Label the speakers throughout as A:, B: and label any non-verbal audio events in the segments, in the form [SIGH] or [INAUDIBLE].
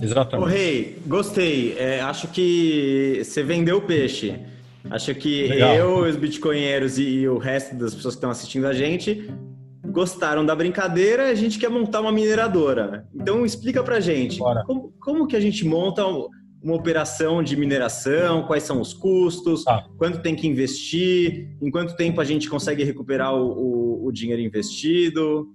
A: Exatamente.
B: Ô, Rei, gostei. É, acho que você vendeu o peixe. Acho que Legal. eu, os bitcoinheiros e o resto das pessoas que estão assistindo a gente gostaram da brincadeira, a gente quer montar uma mineradora. Então explica pra gente, como, como, que a gente monta uma operação de mineração, quais são os custos, ah. quanto tem que investir, em quanto tempo a gente consegue recuperar o, o, o dinheiro investido?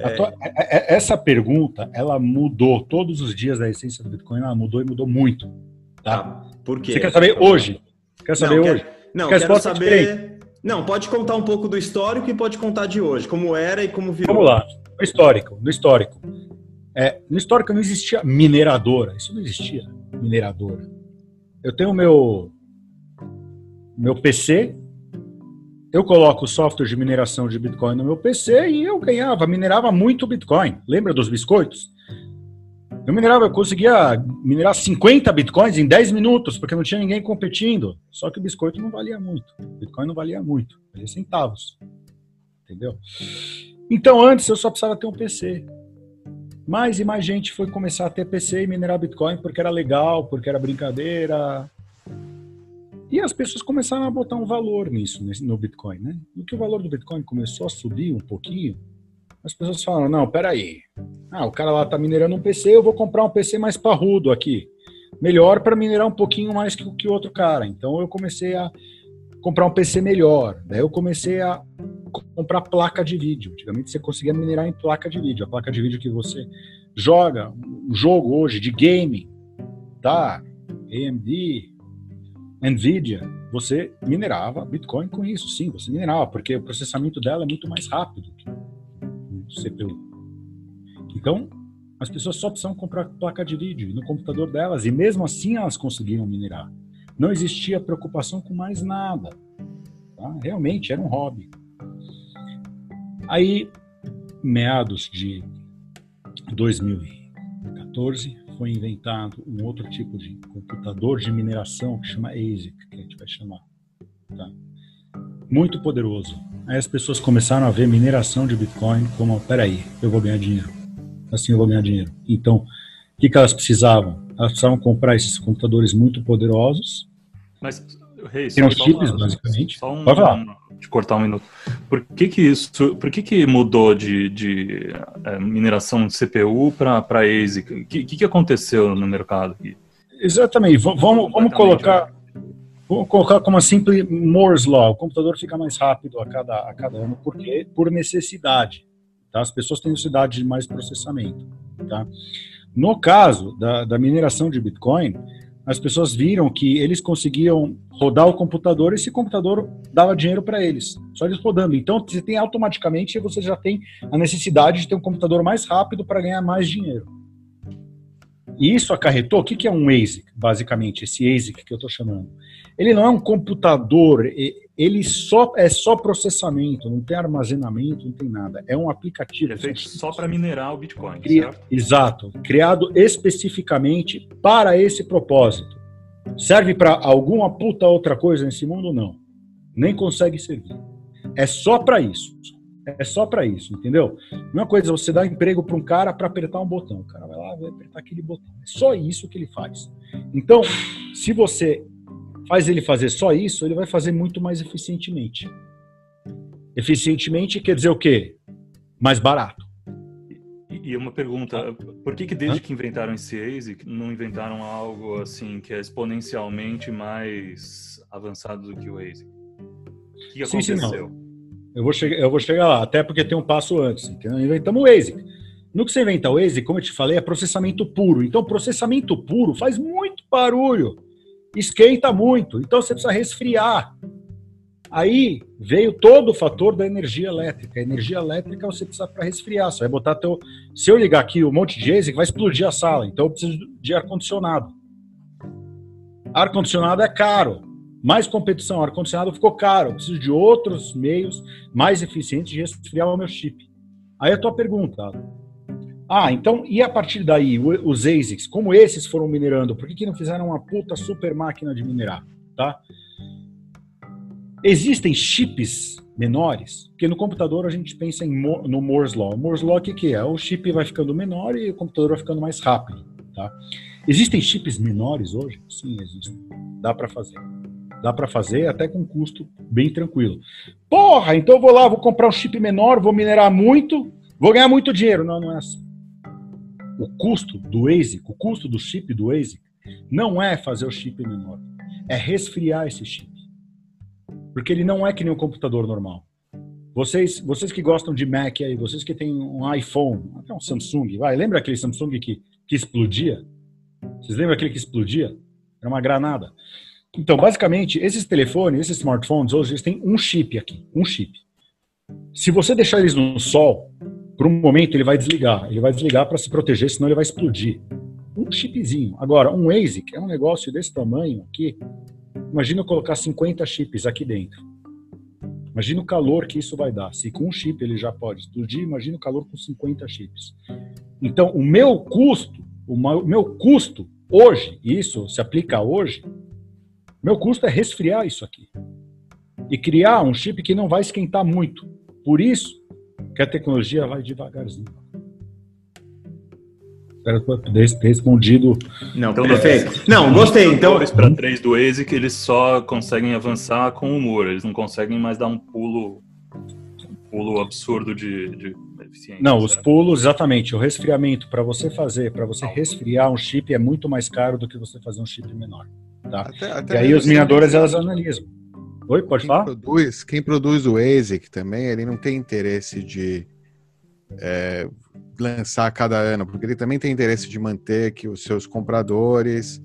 A: É, é, essa pergunta, ela mudou todos os dias da essência do Bitcoin, ela mudou e mudou muito. Tá?
B: Ah, por quê?
A: Você quer saber hoje? Quer saber
B: não,
A: hoje?
B: Quer, não, quer quero saber... Não, pode contar um pouco do histórico e pode contar de hoje, como era e como virou.
A: Vamos lá. No histórico, no histórico. É, no histórico não existia mineradora, isso não existia, mineradora. Eu tenho meu meu PC, eu coloco o software de mineração de Bitcoin no meu PC e eu ganhava, minerava muito Bitcoin. Lembra dos biscoitos? Eu minerava, eu conseguia minerar 50 bitcoins em 10 minutos, porque não tinha ninguém competindo. Só que o biscoito não valia muito. O Bitcoin não valia muito, valia centavos. Entendeu? Então antes eu só precisava ter um PC. Mais e mais gente foi começar a ter PC e minerar Bitcoin porque era legal, porque era brincadeira. E as pessoas começaram a botar um valor nisso, no Bitcoin, né? E que o valor do Bitcoin começou a subir um pouquinho, as pessoas falam, não, peraí. Ah, o cara lá tá minerando um PC, eu vou comprar um PC mais parrudo aqui. Melhor para minerar um pouquinho mais que, que o outro cara. Então eu comecei a comprar um PC melhor. Daí eu comecei a comprar placa de vídeo. Antigamente você conseguia minerar em placa de vídeo. A placa de vídeo que você joga, um jogo hoje de game, tá? AMD, Nvidia, você minerava Bitcoin com isso, sim, você minerava, porque o processamento dela é muito mais rápido que o CPU. Então, as pessoas só precisam comprar placa de vídeo no computador delas, e mesmo assim elas conseguiram minerar. Não existia preocupação com mais nada. Tá? Realmente era um hobby. Aí, meados de 2014, foi inventado um outro tipo de computador de mineração que chama ASIC, que a gente vai chamar. Tá? Muito poderoso. Aí as pessoas começaram a ver mineração de Bitcoin como, peraí, eu vou ganhar dinheiro. Assim eu vou ganhar dinheiro. Então, o que, que elas precisavam? Elas precisavam comprar esses computadores muito poderosos.
C: Mas, Reis,
A: Eram chips, uma, basicamente.
C: Só um, Pode falar de cortar um minuto. Por que que isso, por que que mudou de, de é, mineração de CPU para ASIC? O que, que aconteceu no mercado aqui?
A: Exatamente. V vamos, vamos colocar vamos colocar como uma simples Moore's Law. O computador fica mais rápido a cada a cada ano porque por necessidade. Tá? As pessoas têm necessidade de mais processamento. Tá? No caso da, da mineração de Bitcoin, as pessoas viram que eles conseguiam rodar o computador e esse computador dava dinheiro para eles, só eles rodando. Então, você tem automaticamente, você já tem a necessidade de ter um computador mais rápido para ganhar mais dinheiro. E isso acarretou, o que, que é um ASIC, basicamente, esse ASIC que eu estou chamando? Ele não é um computador, ele só é só processamento, não tem armazenamento, não tem nada. É um aplicativo.
C: É feito só para minerar o Bitcoin,
A: Cria, certo? Exato. Criado especificamente para esse propósito. Serve para alguma puta outra coisa nesse mundo? Não. Nem consegue servir. É só para isso. É só para isso, entendeu? É coisa você dá emprego para um cara para apertar um botão. O cara vai lá vai apertar aquele botão. É só isso que ele faz. Então, se você faz ele fazer só isso, ele vai fazer muito mais eficientemente. Eficientemente quer dizer o quê? Mais barato.
C: E uma pergunta, por que, que desde Hã? que inventaram esse ASIC não inventaram algo assim que é exponencialmente mais avançado do que o ASIC? O que aconteceu? Sim, sim,
A: eu vou, chegar, eu vou chegar lá, até porque tem um passo antes. Então, inventamos o ASIC. No que você inventa o ASIC, como eu te falei, é processamento puro. Então, processamento puro faz muito barulho, esquenta muito. Então, você precisa resfriar. Aí veio todo o fator da energia elétrica. A energia elétrica você precisa para resfriar. Você vai botar teu. Se eu ligar aqui um monte de ASIC, vai explodir a sala. Então eu preciso de ar condicionado. Ar condicionado é caro mais competição, ar-condicionado ficou caro, eu preciso de outros meios mais eficientes de resfriar o meu chip. Aí a tua pergunta, ah, então, e a partir daí, os ASICs, como esses foram minerando, por que, que não fizeram uma puta super máquina de minerar, tá? Existem chips menores, porque no computador a gente pensa em, no Moore's Law. Moore's Law o que, que é? O chip vai ficando menor e o computador vai ficando mais rápido. Tá? Existem chips menores hoje? Sim, existem. Dá para fazer. Dá para fazer até com custo bem tranquilo. Porra, então eu vou lá, vou comprar um chip menor, vou minerar muito, vou ganhar muito dinheiro. Não, não é assim. O custo do ASIC, o custo do chip do ASIC, não é fazer o chip menor, é resfriar esse chip. Porque ele não é que nem um computador normal. Vocês, vocês que gostam de Mac aí, vocês que têm um iPhone, até um Samsung, vai, lembra aquele Samsung que, que explodia? Vocês lembram aquele que explodia? Era uma granada. Então, basicamente, esses telefones, esses smartphones, hoje eles têm um chip aqui, um chip. Se você deixar eles no sol, por um momento ele vai desligar. Ele vai desligar para se proteger, senão ele vai explodir. Um chipzinho. Agora, um ASIC é um negócio desse tamanho aqui, Imagina eu colocar 50 chips aqui dentro. Imagina o calor que isso vai dar. Se com um chip ele já pode explodir, imagina o calor com 50 chips. Então, o meu custo, o meu custo hoje, isso se aplica hoje, meu custo é resfriar isso aqui. E criar um chip que não vai esquentar muito. Por isso que a tecnologia vai devagarzinho. Espero ter respondido.
B: Não, então, perfeito. Não, gostei. Então,
C: para três do ASIC, eles só conseguem avançar com humor, eles não conseguem mais dar um pulo, um pulo absurdo de, de
A: eficiência. Não, os pulos, exatamente. O resfriamento, para você fazer, para você resfriar um chip é muito mais caro do que você fazer um chip menor. Tá? Até, até e aí os mineradores elas analisam. Oi, pode
D: quem
A: falar?
D: Produz, quem produz o ASIC também, ele não tem interesse de é, lançar a cada ano, porque ele também tem interesse de manter que os seus compradores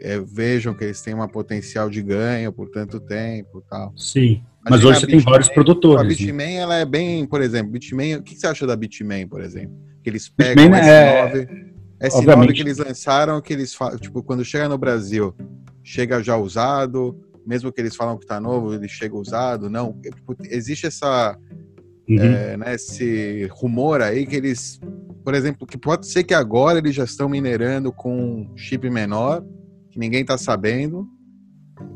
D: é, vejam que eles têm uma potencial de ganho por tanto tempo tal.
A: Sim, mas, mas hoje você Bitmain, tem vários produtores. A
D: né? Bitmain, ela é bem, por exemplo, Bitmain, o que você acha da Bitmain, por exemplo? Que eles pegam Bitmain S9, é... S9 Obviamente. que eles lançaram, que eles tipo, quando chega no Brasil, chega já usado, mesmo que eles falam que está novo, ele chega usado, não. Tipo, existe essa uhum. é, né, esse rumor aí que eles, por exemplo, que pode ser que agora eles já estão minerando com chip menor, que ninguém está sabendo,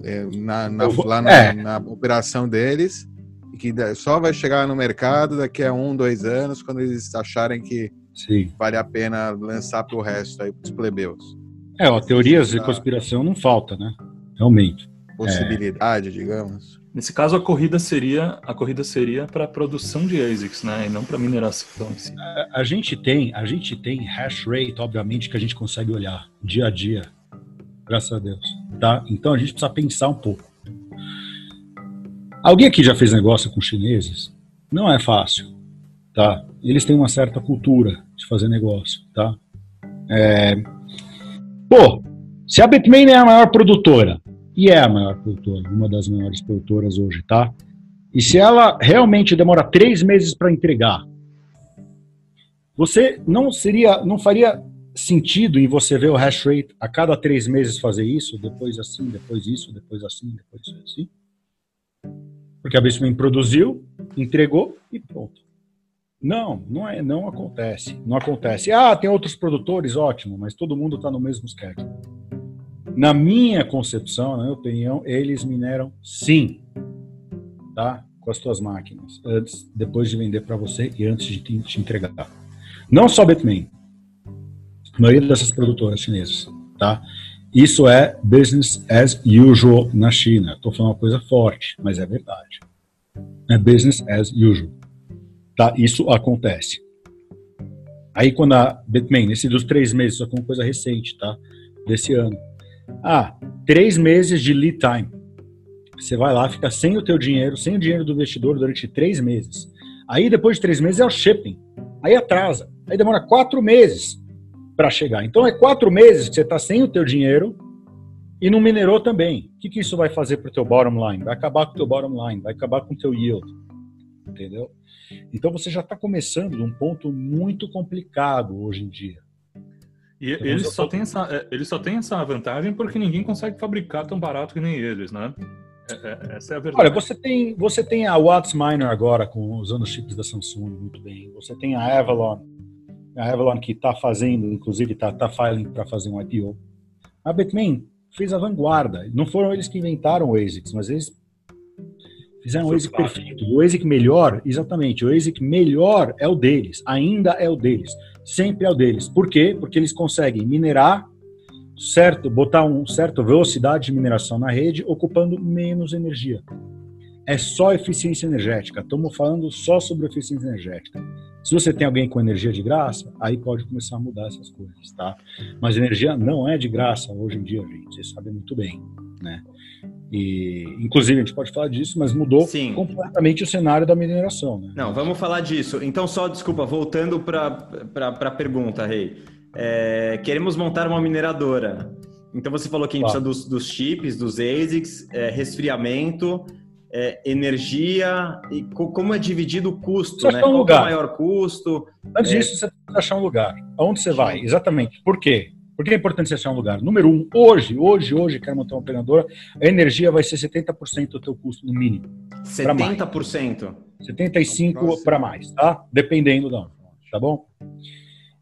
D: é, na, na, lá na, é. na, operação deles, e que só vai chegar no mercado daqui a um, dois anos, quando eles acharem que Sim. vale a pena lançar para o resto aí, para os plebeus.
A: É, ó, teorias de conspiração não falta, né? Realmente.
D: Possibilidade, é. digamos.
C: Nesse caso, a corrida seria a corrida seria para produção de ASICs, né, e não para mineração em si.
A: A, a, gente tem a gente tem hash rate, obviamente, que a gente consegue olhar dia a dia, graças a Deus, tá? Então a gente precisa pensar um pouco. Alguém aqui já fez negócio com chineses? Não é fácil, tá? Eles têm uma certa cultura de fazer negócio, tá? É... Pô, se a Bitmain é a maior produtora e é a maior produtora, uma das maiores produtoras hoje, tá? E se ela realmente demora três meses para entregar, você não seria, não faria sentido em você ver o hash rate a cada três meses fazer isso, depois assim, depois isso, depois assim, depois assim? Porque a Bitcoin produziu, entregou e pronto. Não, não é, não acontece, não acontece. Ah, tem outros produtores, ótimo, mas todo mundo está no mesmo schedule. Na minha concepção, na minha opinião, eles mineram sim, tá? Com as suas máquinas, antes, depois de vender para você e antes de te, entregar. Não só Bitmain, a maioria dessas produtoras chinesas, tá? Isso é business as usual na China. Estou falando uma coisa forte, mas é verdade. É business as usual. Tá? Isso acontece. Aí quando a Bitmain, nesse dos três meses, é uma coisa recente, tá? Desse ano. Ah, três meses de lead time. Você vai lá, fica sem o teu dinheiro, sem o dinheiro do investidor durante três meses. Aí depois de três meses é o shipping. Aí atrasa. Aí demora quatro meses para chegar. Então é quatro meses que você está sem o teu dinheiro e não minerou também. O que, que isso vai fazer para o teu bottom line? Vai acabar com o teu bottom line, vai acabar com o teu yield. Entendeu? Então você já está começando num ponto muito complicado hoje em dia.
C: E eles só, têm essa, é, eles só têm essa vantagem porque ninguém consegue fabricar tão barato que nem eles, né? É, é, essa é a verdade.
A: Olha, você tem, você tem a Watts Miner agora, com, usando os chips da Samsung muito bem. Você tem a Avalon, a Avalon que está fazendo, inclusive está tá filing para fazer um IPO. A Bitmain fez a vanguarda. Não foram eles que inventaram o ASICs, mas eles Fizeram o ASIC perfeito. O ASIC melhor, exatamente, o ASIC melhor é o deles, ainda é o deles, sempre é o deles. Por quê? Porque eles conseguem minerar, certo, botar uma certa velocidade de mineração na rede, ocupando menos energia. É só eficiência energética. Estamos falando só sobre eficiência energética. Se você tem alguém com energia de graça, aí pode começar a mudar essas coisas, tá? Mas energia não é de graça hoje em dia, gente. Você sabe muito bem, né? E, inclusive, a gente pode falar disso, mas mudou Sim. completamente o cenário da mineração. Né?
B: Não, vamos falar disso. Então, só, desculpa, voltando para a pergunta, Rei. É, queremos montar uma mineradora. Então, você falou que a gente claro. precisa dos, dos, chips, dos ASICs, é, resfriamento, é, energia e co como é dividido o custo, né?
A: Um
B: Qual
A: lugar.
B: é o maior custo?
A: Antes é... disso, você precisa achar um lugar. Aonde você vai? Exatamente. Por quê? Por que é importante você achar um lugar? Número um, hoje, hoje, hoje, quero montar uma operadora, a energia vai ser 70% do teu custo, no mínimo.
B: 70%?
A: 75% para mais, tá? Dependendo da onde, tá bom?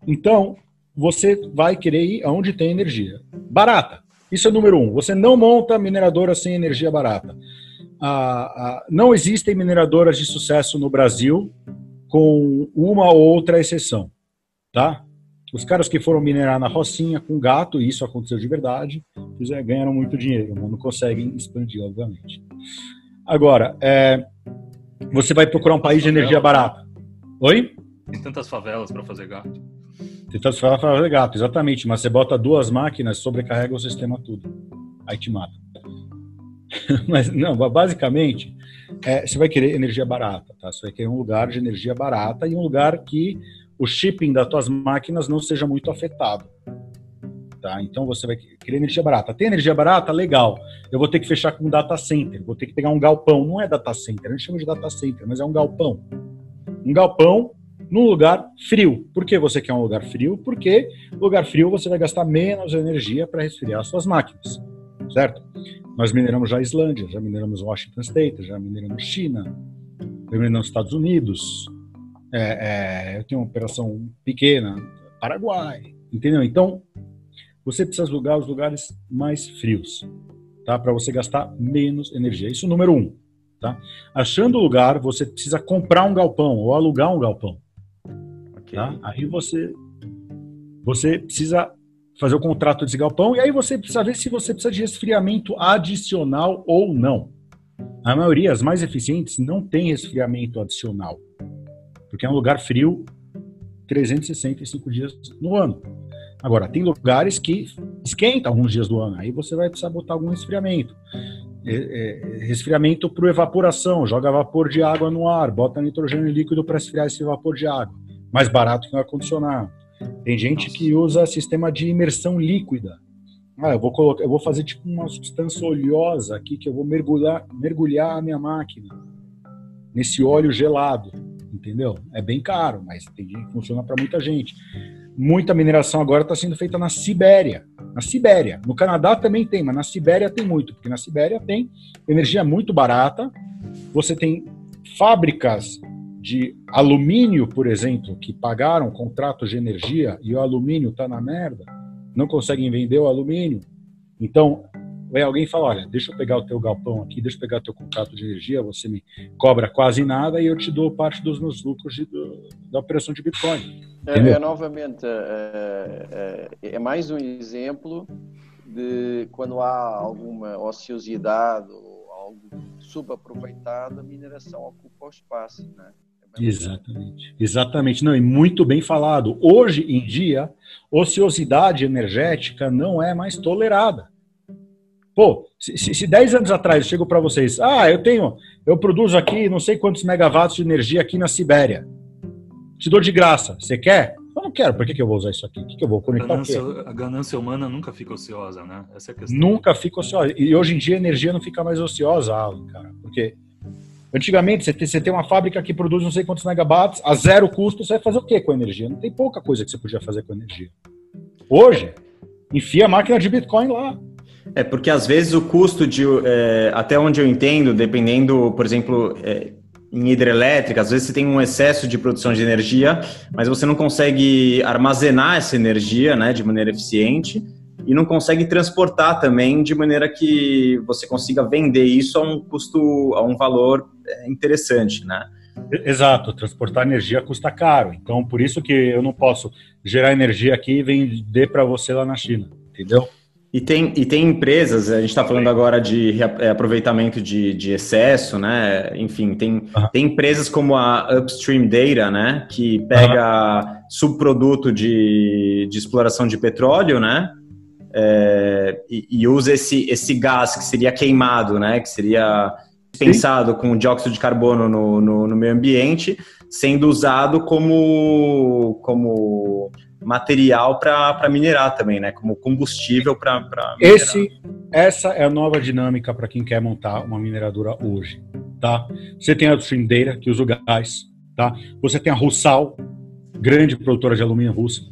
A: Então, você vai querer ir aonde tem energia. Barata. Isso é número um. Você não monta mineradora sem energia barata. Ah, ah, não existem mineradoras de sucesso no Brasil, com uma ou outra exceção, tá? Os caras que foram minerar na Rocinha com gato, e isso aconteceu de verdade, fizeram, ganharam muito dinheiro, mas não conseguem expandir, obviamente. Agora, é, você vai procurar um país de energia barata. Oi?
C: Tem tantas favelas para fazer gato.
A: Tem tantas favelas para fazer gato, exatamente. Mas você bota duas máquinas, sobrecarrega o sistema tudo. Aí te mata. [LAUGHS] mas não, basicamente, é, você vai querer energia barata, tá? Você vai querer um lugar de energia barata e um lugar que o shipping das tuas máquinas não seja muito afetado. Tá? Então você vai querer energia barata. Tem energia barata? Legal. Eu vou ter que fechar com um data center, vou ter que pegar um galpão. Não é data center, a gente chama de data center, mas é um galpão. Um galpão num lugar frio. Por que você quer um lugar frio? Porque lugar frio você vai gastar menos energia para resfriar suas máquinas, certo? Nós mineramos já a Islândia, já mineramos Washington State, já mineramos China, já mineramos Estados Unidos, é, é, eu tenho uma operação pequena, Paraguai, entendeu? Então, você precisa alugar os lugares mais frios, tá? Para você gastar menos energia. Isso é o número um, tá? Achando o lugar, você precisa comprar um galpão ou alugar um galpão, okay. tá? Aí você, você precisa fazer o contrato desse galpão e aí você precisa ver se você precisa de resfriamento adicional ou não. A maioria, as mais eficientes, não tem resfriamento adicional porque é um lugar frio 365 dias no ano. Agora, tem lugares que esquenta alguns dias do ano, aí você vai precisar botar algum resfriamento. É, é, resfriamento para evaporação, joga vapor de água no ar, bota nitrogênio líquido para esfriar esse vapor de água. Mais barato que o ar-condicionado. Tem gente Nossa. que usa sistema de imersão líquida. Ah, eu vou colocar, eu vou fazer tipo uma substância oleosa aqui que eu vou mergulhar, mergulhar a minha máquina nesse óleo gelado entendeu? É bem caro, mas tem, funciona para muita gente. Muita mineração agora está sendo feita na Sibéria. Na Sibéria. No Canadá também tem, mas na Sibéria tem muito, porque na Sibéria tem energia muito barata. Você tem fábricas de alumínio, por exemplo, que pagaram contratos de energia e o alumínio está na merda, não conseguem vender o alumínio. Então, vem alguém fala, olha, deixa eu pegar o teu galpão aqui, deixa eu pegar o teu contrato de energia, você me cobra quase nada e eu te dou parte dos meus lucros de, do, da operação de Bitcoin.
E: É, é novamente, é, é, é, mais um exemplo de quando há alguma ociosidade ou algo subaproveitado, a mineração ocupa o espaço, né?
A: É Exatamente, exatamente. Não, e muito bem falado. Hoje em dia, ociosidade energética não é mais tolerada. Pô, se, se, se 10 anos atrás eu chego para vocês, ah, eu tenho, eu produzo aqui não sei quantos megawatts de energia aqui na Sibéria. Te dou de graça. Você quer? Eu não quero. Por que, que eu vou usar isso aqui? O que, que eu vou conectar? A
C: ganância, a ganância humana nunca fica ociosa, né? Essa é a questão.
A: Nunca fica ociosa. E hoje em dia a energia não fica mais ociosa, Alan, cara. Porque antigamente você tem, você tem uma fábrica que produz não sei quantos megawatts, a zero custo, você vai fazer o que com a energia? Não tem pouca coisa que você podia fazer com a energia. Hoje, enfia a máquina de Bitcoin lá.
B: É porque às vezes o custo de, é, até onde eu entendo, dependendo, por exemplo, é, em hidrelétrica, às vezes você tem um excesso de produção de energia, mas você não consegue armazenar essa energia, né, de maneira eficiente. e não consegue transportar também de maneira que você consiga vender isso a um custo, a um valor é, interessante, né?
A: Exato, transportar energia custa caro. Então, por isso que eu não posso gerar energia aqui e vender para você lá na China, entendeu?
B: E tem, e tem empresas, a gente está falando agora de é, aproveitamento de, de excesso, né? Enfim, tem, uhum. tem empresas como a Upstream Data, né? Que pega uhum. subproduto de, de exploração de petróleo, né? É, e, e, usa esse, esse gás que seria queimado, né? Que seria pensado com dióxido de carbono no, no, no meio ambiente, sendo usado como, como material para minerar também, né? Como combustível para
A: esse essa é a nova dinâmica para quem quer montar uma mineradora hoje, tá? Você tem a Trindeira que usa o gás, tá? Você tem a Russal, grande produtora de alumínio russa,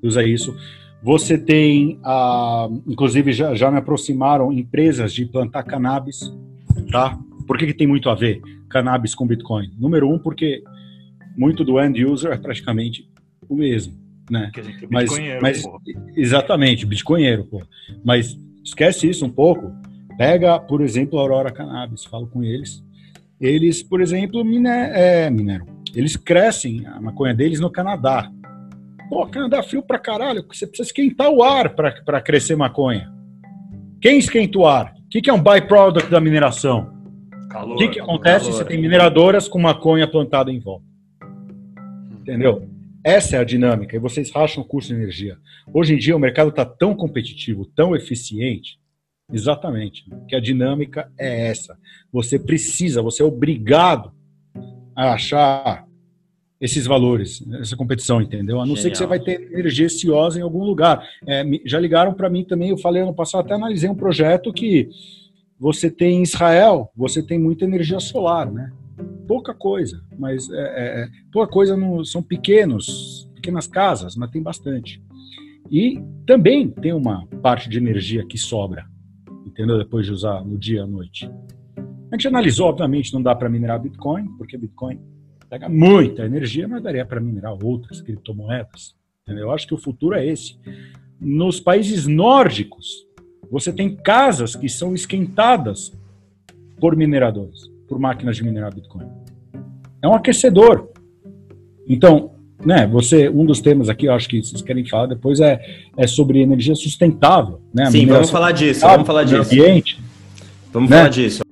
A: que usa isso. Você tem a, inclusive já, já me aproximaram empresas de plantar cannabis, tá? Por que, que tem muito a ver cannabis com Bitcoin? Número um, porque muito do end user é praticamente o mesmo né? É mas, mas exatamente, bitcoinheiro, pô. Mas esquece isso um pouco. Pega, por exemplo, a Aurora Cannabis, falo com eles. Eles, por exemplo, miné, é, mineram. Eles crescem a maconha deles no Canadá. Pô, Canadá frio pra caralho, você precisa esquentar o ar para crescer maconha. Quem esquenta o ar? O que, que é um byproduct da mineração? Calor, o que, que acontece? Calor. Você tem mineradoras com maconha plantada em volta. Entendeu? Essa é a dinâmica, e vocês racham o custo de energia. Hoje em dia o mercado está tão competitivo, tão eficiente, exatamente, que a dinâmica é essa. Você precisa, você é obrigado a achar esses valores, essa competição, entendeu? A não Genial. ser que você vai ter energia ociosa em algum lugar. É, já ligaram para mim também, eu falei ano passado, até analisei um projeto que você tem em Israel, você tem muita energia solar, né? Pouca coisa, mas é, é, é, pouca coisa no, são pequenos, pequenas casas, mas tem bastante. E também tem uma parte de energia que sobra, entendeu? Depois de usar no dia à noite. A gente analisou, obviamente, não dá para minerar Bitcoin, porque Bitcoin pega muita energia, mas daria para minerar outras criptomoedas. Entendeu? Eu acho que o futuro é esse. Nos países nórdicos, você tem casas que são esquentadas por mineradores por máquinas de minerar Bitcoin. É um aquecedor. Então, né, você, um dos temas aqui, eu acho que vocês querem falar depois é, é sobre energia sustentável, né?
B: Sim, vamos falar disso, vamos falar disso.
A: Ambiente,
B: vamos né? falar disso.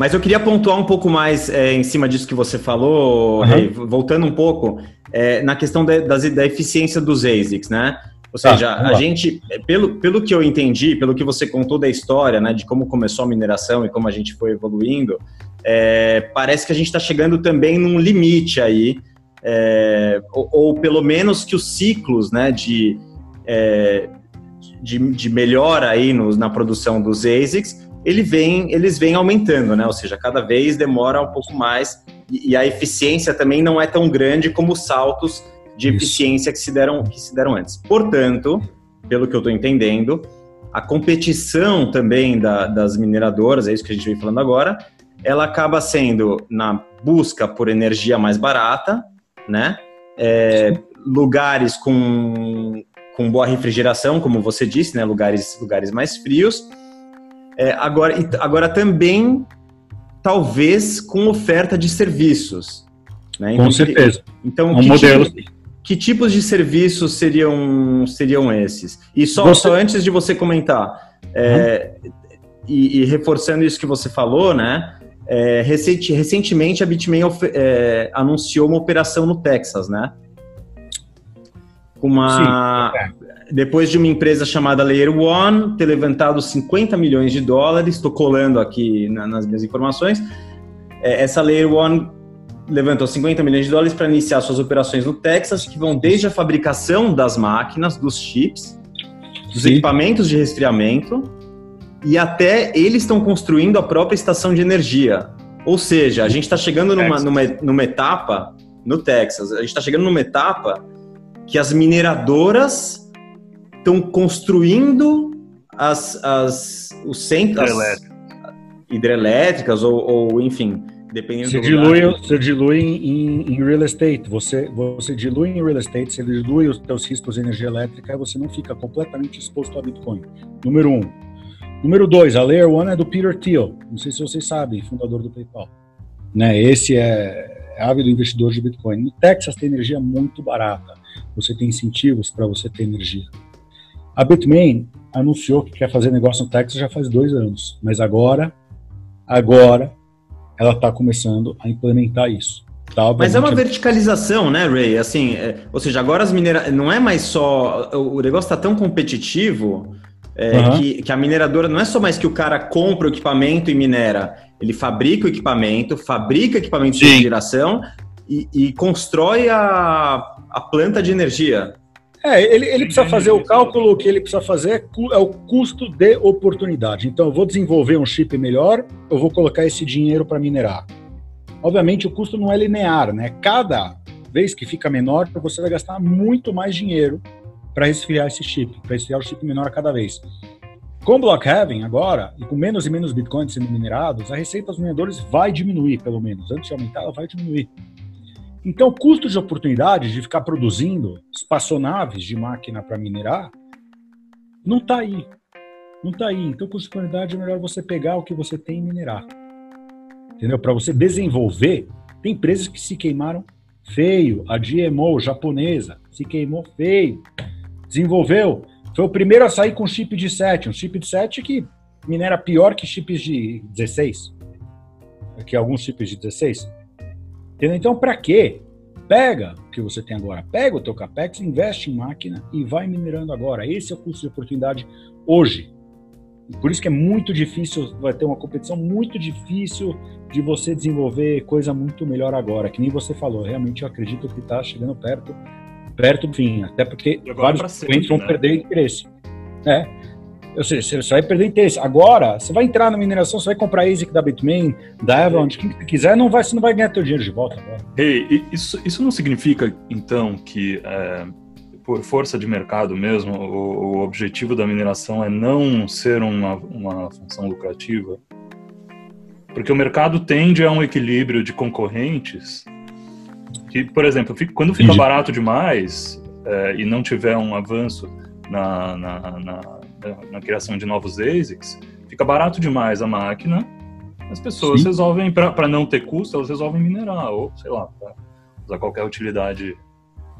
B: Mas eu queria pontuar um pouco mais é, em cima disso que você falou, uhum. voltando um pouco é, na questão da, da, da, eficiência dos ASICs, né? Ou tá, seja, a gente, pelo, pelo que eu entendi, pelo que você contou da história, né, de como começou a mineração e como a gente foi evoluindo, é, parece que a gente está chegando também num limite aí, é, ou, ou, pelo menos que os ciclos, né, de, é, de, de melhora aí na produção dos ASICs ele vem, eles vêm aumentando, né? Ou seja, cada vez demora um pouco mais e, e a eficiência também não é tão grande como os saltos de Isso. eficiência que se deram que se deram antes. Portanto, pelo que eu estou entendendo, a competição também da, das mineradoras, é isso que a gente vem falando agora, ela acaba sendo na busca por energia mais barata, né? É, lugares com, com boa refrigeração, como você disse, né? Lugares, lugares mais frios é, agora, agora também, talvez com oferta de serviços.
A: Né? Então, com certeza.
B: Então, um que, modelo. Tipo, que tipos de serviços seriam, seriam esses? E só, você... só antes de você comentar, é, uhum. e, e, reforçando isso que você falou, né? É, recenti, recentemente a Bitmain é, anunciou uma operação no Texas, né? Uma, Sim, é depois de uma empresa chamada Layer One ter levantado 50 milhões de dólares, estou colando aqui na, nas minhas informações, é, essa Layer One levantou 50 milhões de dólares para iniciar suas operações no Texas, que vão desde a fabricação das máquinas, dos chips, dos Sim. equipamentos de resfriamento, e até eles estão construindo a própria estação de energia. Ou seja, a gente está chegando numa, numa, numa etapa, no Texas, a gente está chegando numa etapa que as mineradoras estão construindo as, as, os centros hidrelétricas ou, ou, enfim, Dependendo
A: você
B: do
A: dilui, lugar. Você dilui em, em, real estate. Você, você dilui em real estate, você dilui os seus riscos de energia elétrica e você não fica completamente exposto a Bitcoin. Número um. Número dois, a Layer One é do Peter Thiel. Não sei se vocês sabem, fundador do PayPal. Né, esse é, é ávido investidor de Bitcoin. No Texas tem energia muito barata. Você tem incentivos para você ter energia. A Bitmain anunciou que quer fazer negócio no Texas já faz dois anos, mas agora, agora ela está começando a implementar isso.
B: Tá, Mas é uma verticalização, né, Ray? Assim, é, ou seja, agora as mineradoras. Não é mais só. O negócio está tão competitivo é, uhum. que, que, a mineradora não é só mais que o cara compra o equipamento e minera. Ele fabrica o equipamento, fabrica equipamento Sim. de geração e, e, constrói a, a planta de energia.
A: É, ele, ele precisa fazer o cálculo que ele precisa fazer é, é o custo de oportunidade. Então, eu vou desenvolver um chip melhor, eu vou colocar esse dinheiro para minerar. Obviamente, o custo não é linear, né? Cada vez que fica menor, você vai gastar muito mais dinheiro para resfriar esse chip, para resfriar o chip menor a cada vez. Com Blockhaven agora, e com menos e menos bitcoins sendo minerados, a receita dos mineradores vai diminuir, pelo menos. Antes de aumentar, ela vai diminuir. Então, o custo de oportunidade de ficar produzindo espaçonaves de máquina para minerar não está aí. Não está aí. Então, custo de oportunidade é melhor você pegar o que você tem e minerar. Entendeu? Para você desenvolver, tem empresas que se queimaram feio. A GMO japonesa se queimou feio. Desenvolveu. Foi o primeiro a sair com chip de 7. Um chip de 7 que minera pior que chips de 16. Que alguns chips de 16. Entendeu? Então, para quê? Pega o que você tem agora, pega o teu capex, investe em máquina e vai minerando agora. Esse é o custo de oportunidade hoje. Por isso que é muito difícil, vai ter uma competição muito difícil de você desenvolver coisa muito melhor agora. Que nem você falou, realmente eu acredito que está chegando perto, perto do fim. Até porque vários clientes vão né? perder interesse. É. Ou seja, você vai perder interesse. Agora, você vai entrar na mineração, você vai comprar ASIC da Bitmain, da Avalanche, quem quiser, não vai, você não vai ganhar teu dinheiro de volta agora.
C: Hey, isso, isso não significa, então, que é, por força de mercado mesmo, o, o, objetivo da mineração é não ser uma, uma função lucrativa? Porque o mercado tende a um equilíbrio de concorrentes que, por exemplo, quando fica barato demais é, e não tiver um avanço na, na, na na criação de novos ASICs, fica barato demais a máquina, as pessoas Sim. resolvem, para não ter custo, elas resolvem minerar, ou sei lá, usar qualquer utilidade.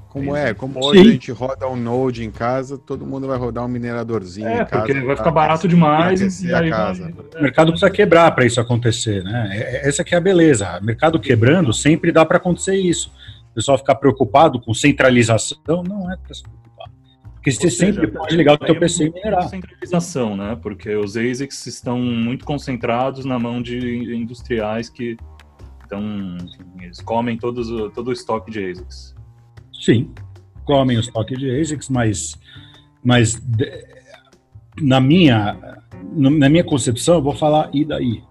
D: Como é? Como hoje Sim. a gente roda um Node em casa, todo mundo vai rodar um mineradorzinho
C: é,
D: em casa.
C: Porque vai ficar barato demais e
D: aí casa.
A: Vai... O mercado precisa quebrar para isso acontecer, né? É, é, essa que é a beleza. O mercado quebrando sempre dá para acontecer isso. O pessoal ficar preocupado com centralização, não é para porque você sempre pode ligar o teu PC e minerar.
C: Centralização, né? Porque os ASICs estão muito concentrados na mão de industriais que então, eles comem todos, todo o estoque de ASICs.
A: Sim, comem o estoque de ASICs, mas, mas na, minha, na minha concepção, eu vou falar e daí?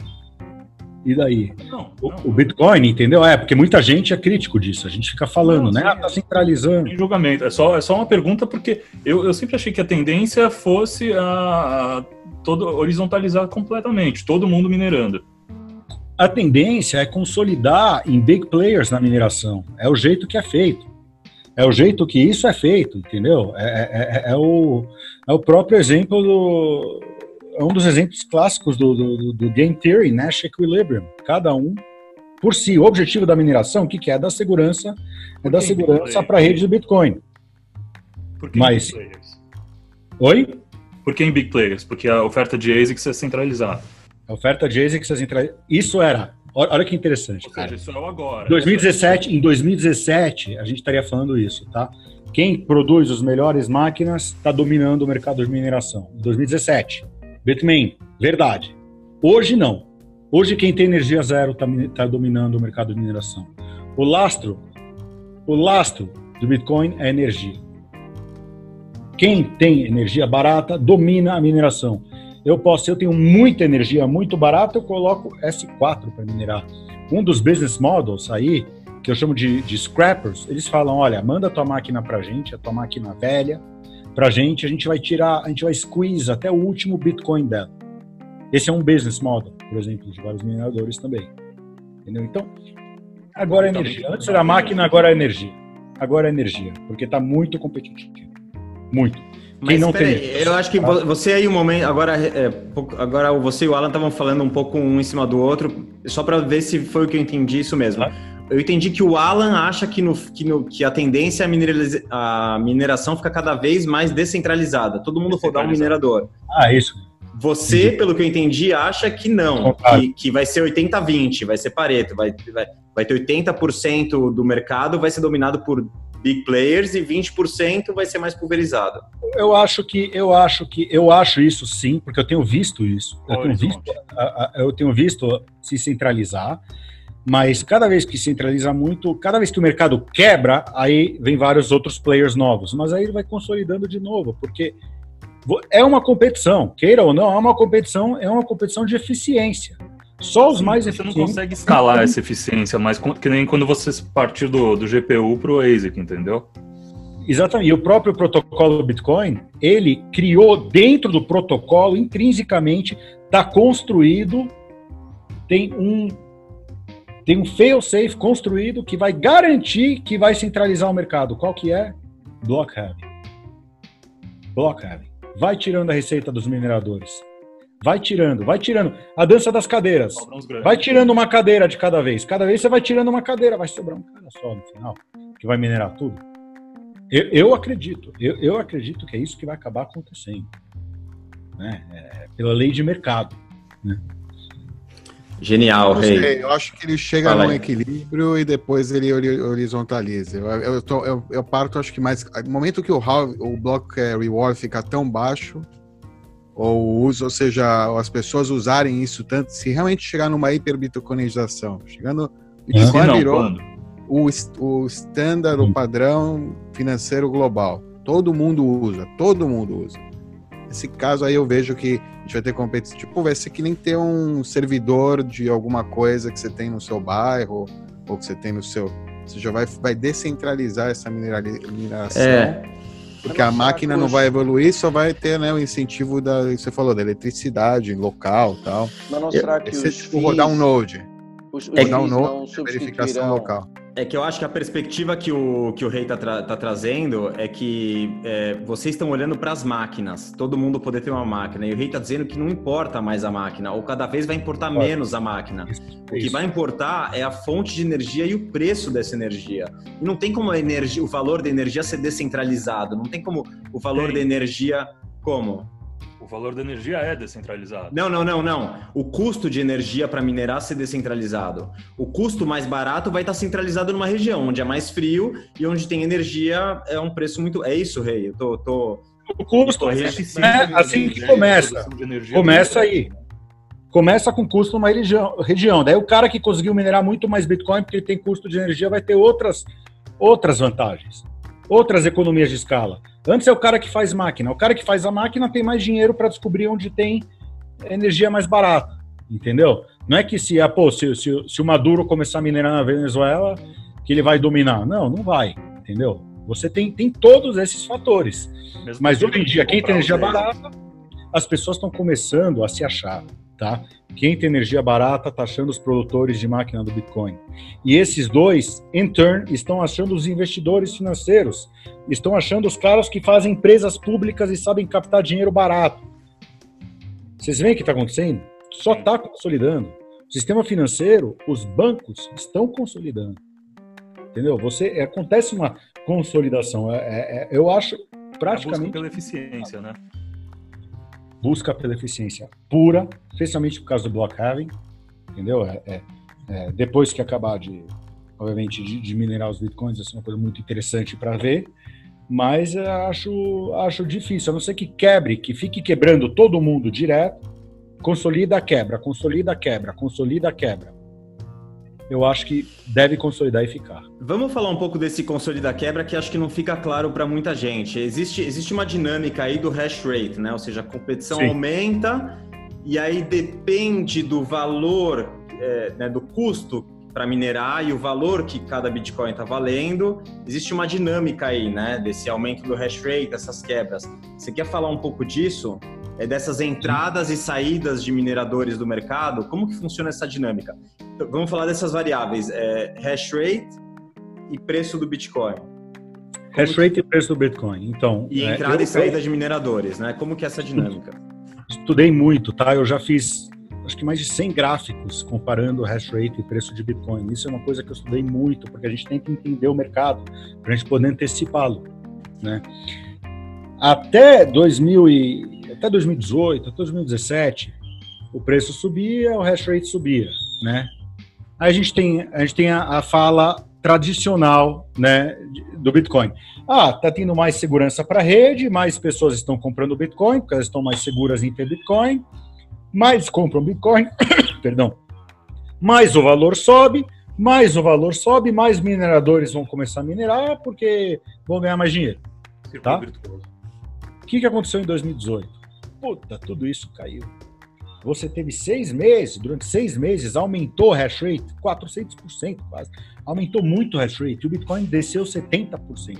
A: E daí? Não, não, o, o, Bitcoin, entendeu? É, porque muita gente é crítico disso. A gente fica falando, não, né? Ah, tá centralizando.
C: Em julgamento. É só, é só uma pergunta, porque eu, eu sempre achei que a tendência fosse a, a todo, horizontalizar completamente, todo mundo minerando.
A: A tendência é consolidar em big players na mineração. É o jeito que é feito. É o jeito que isso é feito, entendeu? É, é, é, é o, é o próprio exemplo do, é um dos exemplos clássicos do, do, do, Game Theory, Nash Equilibrium. Cada um por si. O objetivo da mineração, o que, que é? Da segurança, é da segurança para a rede do Bitcoin.
C: Por que Mas... Big Players?
A: Oi?
C: Por que em Big Players? Porque a oferta de ASICs é centralizada.
A: A oferta de ASICs é centralizada. Isso era... Olha que interessante,
C: Ou seja, isso é o agora.
A: 2017, em 2017, a gente estaria falando isso, tá? Quem produz as melhores máquinas está dominando o mercado de mineração. Em 2017. Bitmain, verdade. Hoje não. Hoje quem tem energia zero está tá dominando o mercado de mineração. O lastro, o lastro do Bitcoin é energia. Quem tem energia barata domina a mineração. Eu posso, eu tenho muita energia muito barata, eu coloco S4 para minerar. Um dos business models aí, que eu chamo de, de scrappers, eles falam, olha, manda tua máquina para gente, a tua máquina velha, para a gente, a gente vai tirar, a gente vai squeeze até o último Bitcoin dela. Esse é um business model, por exemplo, de vários mineradores também. Entendeu? Então, agora é energia. Antes era máquina, agora é energia. Agora é energia, porque está muito competitivo. Muito.
B: Quem Mas, não tem. Aí, eu acho que você aí um momento agora é, agora você e o Alan estavam falando um pouco um em cima do outro, só para ver se foi o que eu entendi isso mesmo. Ah. Eu entendi que o Alan acha que, no, que, no, que a tendência é a, a mineração fica cada vez mais descentralizada. Todo mundo rodar um minerador.
A: Ah, isso.
B: Você, entendi. pelo que eu entendi, acha que não, que, que vai ser 80-20, vai ser Pareto, vai, vai, vai ter 80% do mercado vai ser dominado por big players e 20% vai ser mais pulverizado.
A: Eu acho que eu acho que eu acho isso sim, porque eu tenho visto isso. Eu tenho visto, eu tenho visto se centralizar, mas cada vez que centraliza muito, cada vez que o mercado quebra, aí vem vários outros players novos, mas aí ele vai consolidando de novo, porque é uma competição, queira ou não, é uma competição, é uma competição de eficiência. Só os Sim, mais
C: eficientes. Você não consegue escalar essa eficiência, mas que nem quando você partir do, do GPU para o ASIC, entendeu?
A: Exatamente. E o próprio protocolo Bitcoin, ele criou dentro do protocolo, intrinsecamente, está construído, tem um tem um fail-safe construído que vai garantir que vai centralizar o mercado. Qual que é? Block heavy. Block heavy. Vai tirando a receita dos mineradores. Vai tirando, vai tirando. A dança das cadeiras. Vai tirando uma cadeira de cada vez. Cada vez você vai tirando uma cadeira, vai sobrar um cara só no final, que vai minerar tudo. Eu, eu acredito, eu, eu, acredito que é isso que vai acabar acontecendo. Né? É, pela lei de mercado. Né?
B: Genial,
D: eu, rei. eu acho que ele chega Fala num aí. equilíbrio e depois ele horizontaliza. Eu, eu, tô, eu, eu parto, acho que mais. No momento que o, o block é, reward fica tão baixo, ou uso, ou seja, as pessoas usarem isso tanto, se realmente chegar numa hiperbitcoinização, chegando Bitcoin não, virou quando? o, o standard, o padrão financeiro global. Todo mundo usa, todo mundo usa. Nesse caso aí eu vejo que a gente vai ter competição. Tipo, vai ser que nem ter um servidor de alguma coisa que você tem no seu bairro, ou que você tem no seu. Você já vai, vai descentralizar essa mineração. É porque a máquina não vai evoluir, só vai ter né, o incentivo da. Você falou, da eletricidade local tal.
E: Mas não será que.
D: Esse, tipo, rodar um node.
E: Os, os rodar um node,
D: verificação local.
B: É que eu acho que a perspectiva que o, que o Rei está tra tá trazendo é que é, vocês estão olhando para as máquinas, todo mundo poder ter uma máquina, e o Rei está dizendo que não importa mais a máquina, ou cada vez vai importar Pode. menos a máquina. Isso, o que vai importar é a fonte de energia e o preço dessa energia. E não tem como a energia, o valor da energia ser descentralizado, não tem como o valor tem. da energia. Como?
C: Valor da energia é descentralizado.
B: Não, não, não, não. O custo de energia para minerar ser descentralizado. O custo mais barato vai estar centralizado numa região onde é mais frio e onde tem energia é um preço muito. É isso, Rei. Eu tô. tô...
A: O custo é assim que começa. Começa aí. Começa com custo numa região, região. Daí o cara que conseguiu minerar muito mais Bitcoin porque ele tem custo de energia vai ter outras, outras vantagens, outras economias de escala. Antes é o cara que faz máquina. O cara que faz a máquina tem mais dinheiro para descobrir onde tem energia mais barata, entendeu? Não é que se, ah, pô, se, se, se o Maduro começar a minerar na Venezuela, que ele vai dominar. Não, não vai, entendeu? Você tem, tem todos esses fatores. Mesmo Mas hoje em dia, quem tem energia barata, as pessoas estão começando a se achar, tá? Quem tem energia barata está achando os produtores de máquina do Bitcoin. E esses dois, em turn, estão achando os investidores financeiros, estão achando os caras que fazem empresas públicas e sabem captar dinheiro barato. Vocês veem o que está acontecendo? Só está consolidando. O sistema financeiro, os bancos estão consolidando. Entendeu? Você é, acontece uma consolidação. É, é, é eu acho praticamente.
C: pela eficiência, né?
A: Busca pela eficiência pura, especialmente por causa do block halving, entendeu? É, é, é, depois que acabar de, obviamente, de, de, minerar os bitcoins, isso é uma coisa muito interessante para ver, mas acho, acho difícil, a não ser que quebre, que fique quebrando todo mundo direto, consolida, quebra, consolida, quebra, consolida, quebra eu acho que deve consolidar e ficar.
B: Vamos falar um pouco desse consolida quebra que acho que não fica claro para muita gente. Existe, existe uma dinâmica aí do hash rate, né? Ou seja, a competição Sim. aumenta e aí depende do valor, é, né, do custo para minerar e o valor que cada Bitcoin está valendo. Existe uma dinâmica aí, né? Desse aumento do hash rate, dessas quebras. Você quer falar um pouco disso? É, dessas entradas e saídas de mineradores do mercado, como que funciona essa dinâmica? Então, vamos falar dessas variáveis, é, hash rate e preço do Bitcoin.
A: Hash rate que... e preço do Bitcoin. Então,
B: e é, entrada eu, e saída de mineradores, né? Como que é essa dinâmica?
A: Estudei muito, tá? Eu já fiz acho que mais de 100 gráficos comparando hash rate e preço de Bitcoin. Isso é uma coisa que eu estudei muito, porque a gente tem que entender o mercado para a gente poder antecipá-lo, né? Até 2000 e, até 2018, até 2017, o preço subia, o hash rate subia, né? Aí a gente tem a, gente tem a, a fala tradicional, né, do Bitcoin. Ah, tá tendo mais segurança para a rede, mais pessoas estão comprando Bitcoin, porque elas estão mais seguras em ter Bitcoin, mais compram Bitcoin, [COUGHS] perdão, mais o valor sobe, mais o valor sobe, mais mineradores vão começar a minerar porque vão ganhar mais dinheiro. Tá? O que, que aconteceu em 2018? Puta, tudo isso caiu. Você teve seis meses, durante seis meses aumentou o hash rate 400% quase. Aumentou muito o hash rate. O Bitcoin desceu 70%.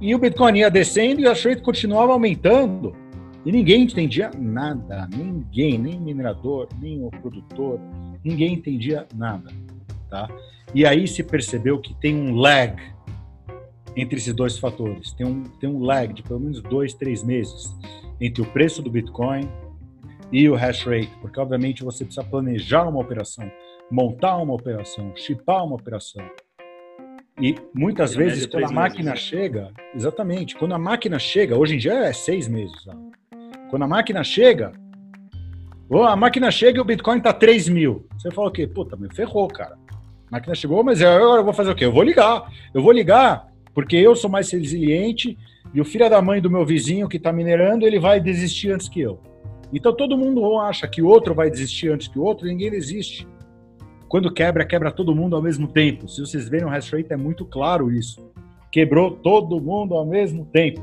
A: E o Bitcoin ia descendo e o hash rate continuava aumentando. E ninguém entendia nada, ninguém, nem minerador, nem o produtor, ninguém entendia nada, tá? E aí se percebeu que tem um lag entre esses dois fatores, tem um, tem um lag de pelo menos dois, três meses entre o preço do Bitcoin e o hash rate, porque obviamente você precisa planejar uma operação, montar uma operação, chipar uma operação. E muitas vezes quando a máquina meses. chega, exatamente, quando a máquina chega, hoje em dia é seis meses, tá? Quando a máquina chega, a máquina chega e o Bitcoin tá 3 mil. Você fala o quê? Puta, me ferrou, cara. A máquina chegou, mas agora eu vou fazer o quê? Eu vou ligar. Eu vou ligar porque eu sou mais resiliente e o filho da mãe do meu vizinho que está minerando, ele vai desistir antes que eu. Então todo mundo acha que o outro vai desistir antes que o outro, ninguém desiste. Quando quebra, quebra todo mundo ao mesmo tempo. Se vocês verem o hash rate, é muito claro isso. Quebrou todo mundo ao mesmo tempo.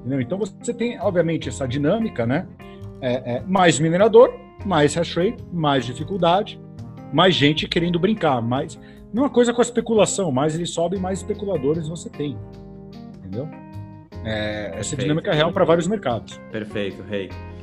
A: Entendeu? Então você tem, obviamente, essa dinâmica, né? É, é, mais minerador, mais hash rate, mais dificuldade, mais gente querendo brincar, mais uma coisa com a especulação, mais ele sobe, mais especuladores você tem, entendeu? É, essa dinâmica é real para vários mercados.
B: Perfeito, Rei. Hey.